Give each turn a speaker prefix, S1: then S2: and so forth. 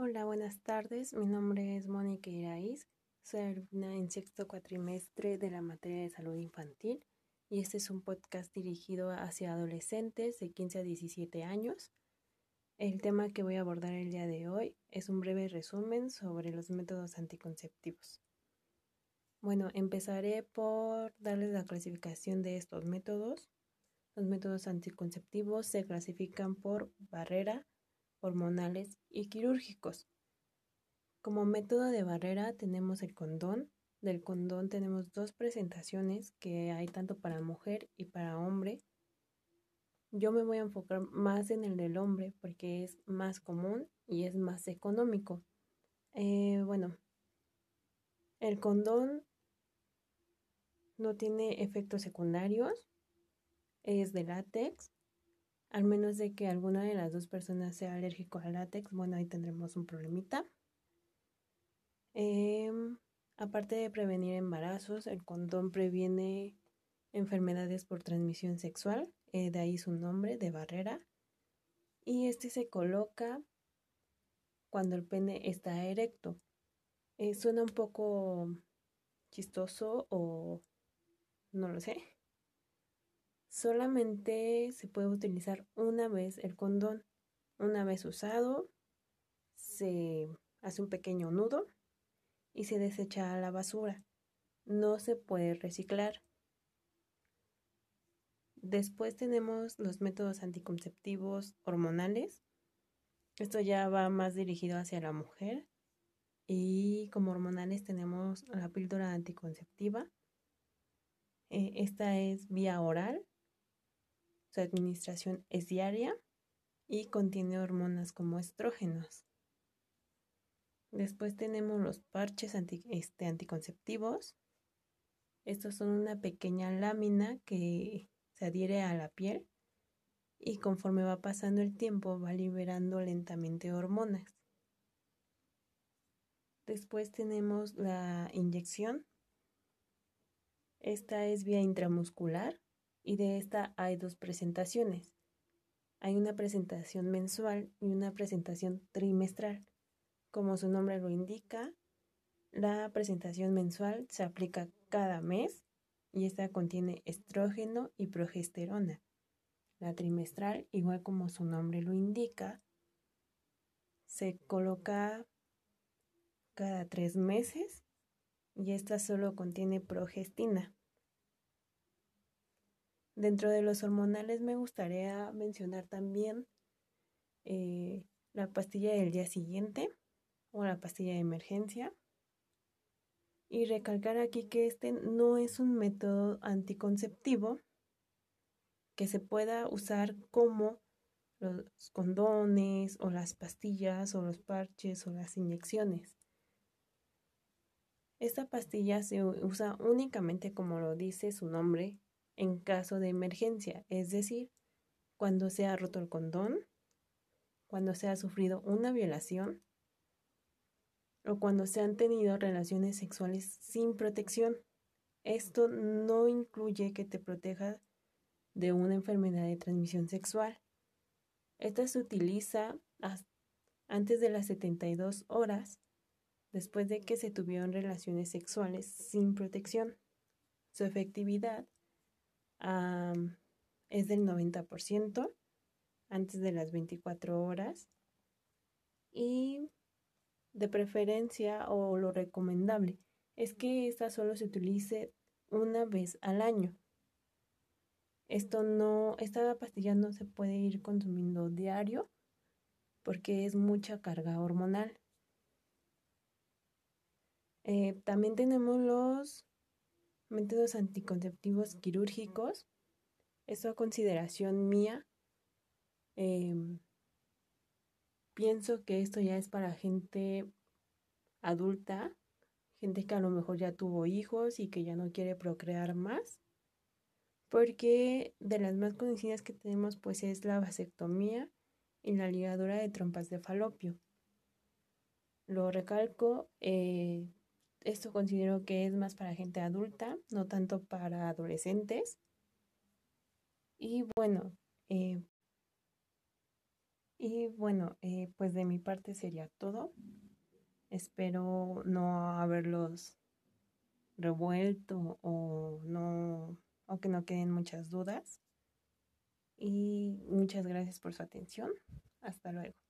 S1: Hola, buenas tardes. Mi nombre es Mónica Iraíz. Soy alumna en sexto cuatrimestre de la materia de salud infantil y este es un podcast dirigido hacia adolescentes de 15 a 17 años. El tema que voy a abordar el día de hoy es un breve resumen sobre los métodos anticonceptivos. Bueno, empezaré por darles la clasificación de estos métodos. Los métodos anticonceptivos se clasifican por barrera, hormonales y quirúrgicos. Como método de barrera tenemos el condón. Del condón tenemos dos presentaciones que hay tanto para mujer y para hombre. Yo me voy a enfocar más en el del hombre porque es más común y es más económico. Eh, bueno, el condón no tiene efectos secundarios, es de látex al menos de que alguna de las dos personas sea alérgico al látex, bueno, ahí tendremos un problemita. Em, aparte de prevenir embarazos, el condón previene enfermedades por transmisión sexual, eh, de ahí su nombre, de barrera. Y este se coloca cuando el pene está erecto. Eh, suena un poco chistoso o no lo sé, Solamente se puede utilizar una vez el condón. Una vez usado, se hace un pequeño nudo y se desecha a la basura. No se puede reciclar. Después tenemos los métodos anticonceptivos hormonales. Esto ya va más dirigido hacia la mujer. Y como hormonales tenemos la píldora anticonceptiva. Eh, esta es vía oral su administración es diaria y contiene hormonas como estrógenos. Después tenemos los parches este, anticonceptivos. Estos son una pequeña lámina que se adhiere a la piel y conforme va pasando el tiempo va liberando lentamente hormonas. Después tenemos la inyección. Esta es vía intramuscular y de esta hay dos presentaciones. Hay una presentación mensual y una presentación trimestral. Como su nombre lo indica, la presentación mensual se aplica cada mes y esta contiene estrógeno y progesterona. La trimestral, igual como su nombre lo indica, se coloca cada tres meses y esta solo contiene progestina. Dentro de los hormonales me gustaría mencionar también eh, la pastilla del día siguiente o la pastilla de emergencia. Y recalcar aquí que este no es un método anticonceptivo que se pueda usar como los condones o las pastillas o los parches o las inyecciones. Esta pastilla se usa únicamente como lo dice su nombre, en caso de emergencia, es decir, cuando se ha roto el condón, cuando se ha sufrido una violación o cuando se han tenido relaciones sexuales sin protección. Esto no incluye que te proteja de una enfermedad de transmisión sexual. Esta se utiliza antes de las 72 horas después de que se tuvieron relaciones sexuales sin protección. Su efectividad es del 90% antes de las 24 horas y de preferencia o lo recomendable es que esta solo se utilice una vez al año. Esto no, esta pastilla no se puede ir consumiendo diario porque es mucha carga hormonal. Eh, también tenemos los métodos anticonceptivos quirúrgicos. Esto a consideración mía. Em, pienso que esto ya es para gente adulta, gente que a lo mejor ya tuvo hijos y que ya no quiere procrear más. Porque de las más conocidas que tenemos pues es la vasectomía y la ligadura de trompas de falopio. Lo recalco, eh, esto considero que es más para gente adulta, no tanto para adolescentes. Y bueno, eh, Y bueno, eh, pues de mi parte sería todo. Espero no haberlos revuelto o no o que no queden muchas dudas. Y muchas gracias por su atención. Hasta luego.